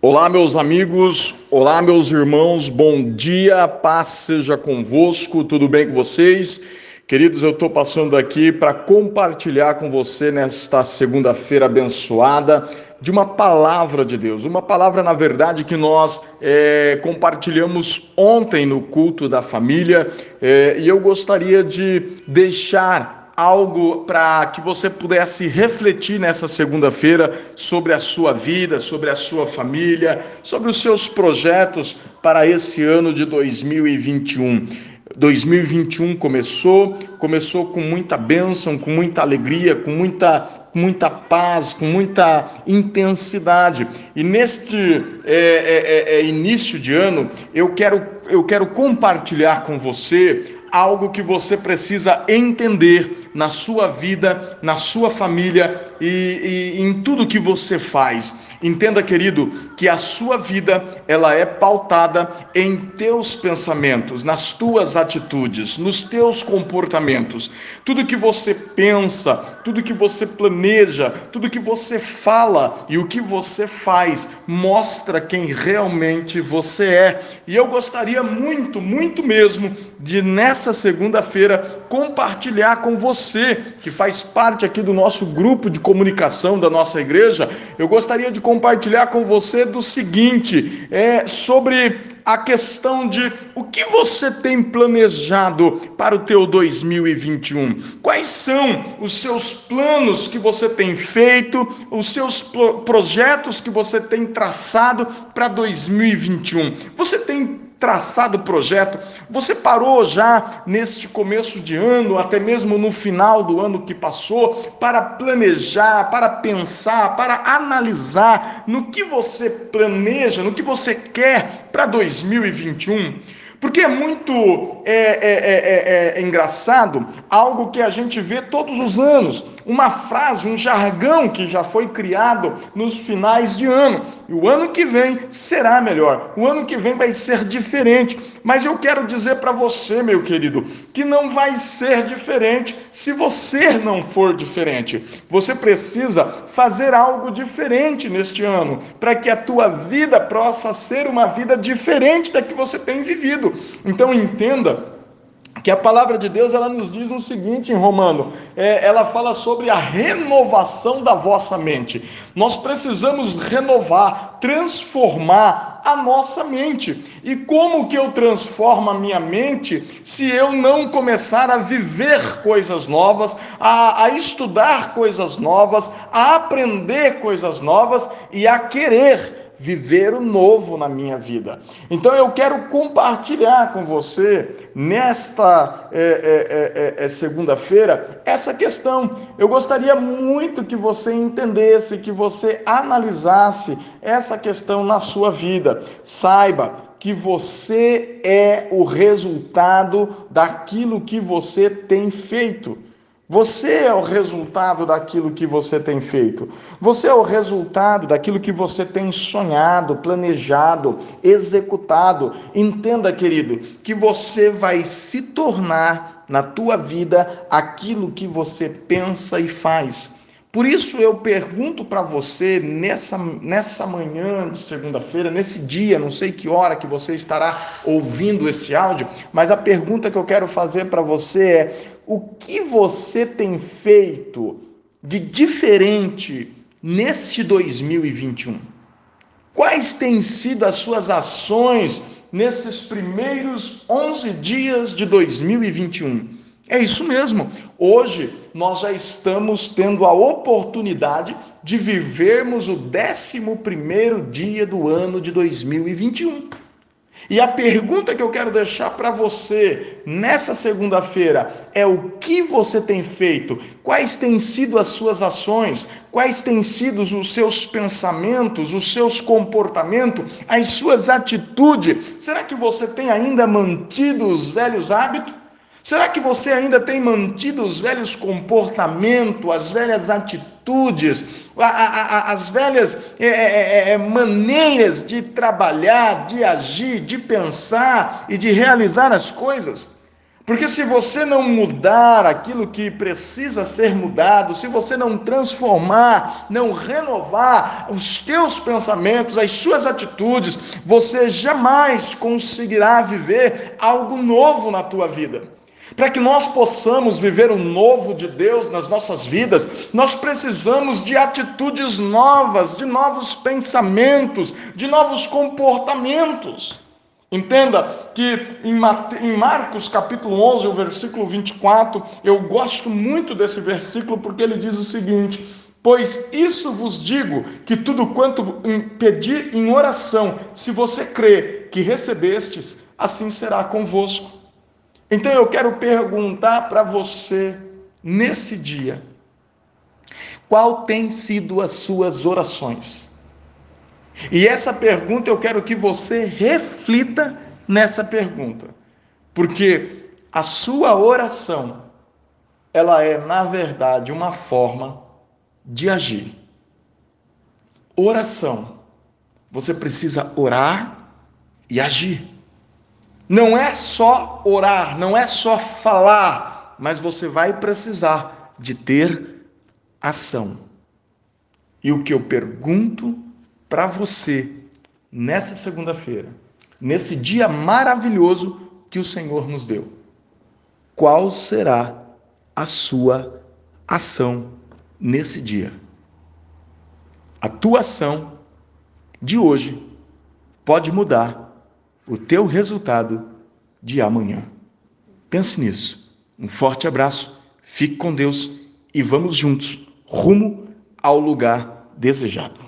Olá, meus amigos, olá, meus irmãos, bom dia, paz seja convosco, tudo bem com vocês? Queridos, eu estou passando aqui para compartilhar com você nesta segunda-feira abençoada de uma palavra de Deus, uma palavra, na verdade, que nós é, compartilhamos ontem no culto da família. É, e eu gostaria de deixar algo para que você pudesse refletir nessa segunda-feira sobre a sua vida, sobre a sua família, sobre os seus projetos para esse ano de 2021. 2021 começou, começou com muita bênção, com muita alegria, com muita, muita paz, com muita intensidade. E neste é, é, é, é início de ano, eu quero, eu quero compartilhar com você algo que você precisa entender na sua vida, na sua família e, e, em tudo que você faz. Entenda, querido, que a sua vida ela é pautada em teus pensamentos, nas tuas atitudes, nos teus comportamentos. Tudo que você pensa, tudo que você planeja, tudo que você fala e o que você faz mostra quem realmente você é. E eu gostaria muito, muito mesmo de nessa segunda-feira compartilhar com você que faz parte aqui do nosso grupo de comunicação da nossa igreja. Eu gostaria de compartilhar com você do seguinte, é sobre a questão de o que você tem planejado para o teu 2021. Quais são os seus planos que você tem feito, os seus projetos que você tem traçado para 2021? Você tem traçado o projeto? Você parou já neste começo de ano, até mesmo no final do ano que passou, para planejar, para pensar, para analisar no que você planeja, no que você quer para 2021? Porque é muito é, é, é, é, engraçado algo que a gente vê todos os anos, uma frase, um jargão que já foi criado nos finais de ano. E o ano que vem será melhor, o ano que vem vai ser diferente. Mas eu quero dizer para você, meu querido, que não vai ser diferente se você não for diferente. Você precisa fazer algo diferente neste ano, para que a tua vida possa ser uma vida diferente da que você tem vivido. Então entenda que a palavra de Deus ela nos diz o seguinte em Romano, é, ela fala sobre a renovação da vossa mente. Nós precisamos renovar, transformar a nossa mente. E como que eu transformo a minha mente se eu não começar a viver coisas novas, a, a estudar coisas novas, a aprender coisas novas e a querer viver o novo na minha vida. Então eu quero compartilhar com você nesta é, é, é, é, segunda-feira essa questão. Eu gostaria muito que você entendesse, que você analisasse essa questão na sua vida. Saiba que você é o resultado daquilo que você tem feito. Você é o resultado daquilo que você tem feito. Você é o resultado daquilo que você tem sonhado, planejado, executado. Entenda, querido, que você vai se tornar na tua vida aquilo que você pensa e faz. Por isso eu pergunto para você nessa, nessa manhã de segunda-feira, nesse dia, não sei que hora que você estará ouvindo esse áudio, mas a pergunta que eu quero fazer para você é: o que você tem feito de diferente neste 2021? Quais têm sido as suas ações nesses primeiros 11 dias de 2021? É isso mesmo. Hoje nós já estamos tendo a oportunidade de vivermos o 11 dia do ano de 2021. E a pergunta que eu quero deixar para você nessa segunda-feira é o que você tem feito? Quais têm sido as suas ações? Quais têm sido os seus pensamentos, os seus comportamentos, as suas atitudes? Será que você tem ainda mantido os velhos hábitos? Será que você ainda tem mantido os velhos comportamentos, as velhas atitudes, as velhas é, é, é, é, maneiras de trabalhar, de agir, de pensar e de realizar as coisas? Porque se você não mudar aquilo que precisa ser mudado, se você não transformar, não renovar os teus pensamentos, as suas atitudes, você jamais conseguirá viver algo novo na tua vida. Para que nós possamos viver o novo de Deus nas nossas vidas, nós precisamos de atitudes novas, de novos pensamentos, de novos comportamentos. Entenda que em Marcos capítulo 11, o versículo 24, eu gosto muito desse versículo porque ele diz o seguinte: Pois isso vos digo, que tudo quanto pedir em oração, se você crê que recebestes, assim será convosco. Então eu quero perguntar para você, nesse dia, qual tem sido as suas orações? E essa pergunta eu quero que você reflita nessa pergunta, porque a sua oração ela é na verdade uma forma de agir. Oração. Você precisa orar e agir. Não é só orar, não é só falar, mas você vai precisar de ter ação. E o que eu pergunto para você nessa segunda-feira, nesse dia maravilhoso que o Senhor nos deu. Qual será a sua ação nesse dia? A tua ação de hoje pode mudar o teu resultado de amanhã. Pense nisso. Um forte abraço, fique com Deus e vamos juntos rumo ao lugar desejado.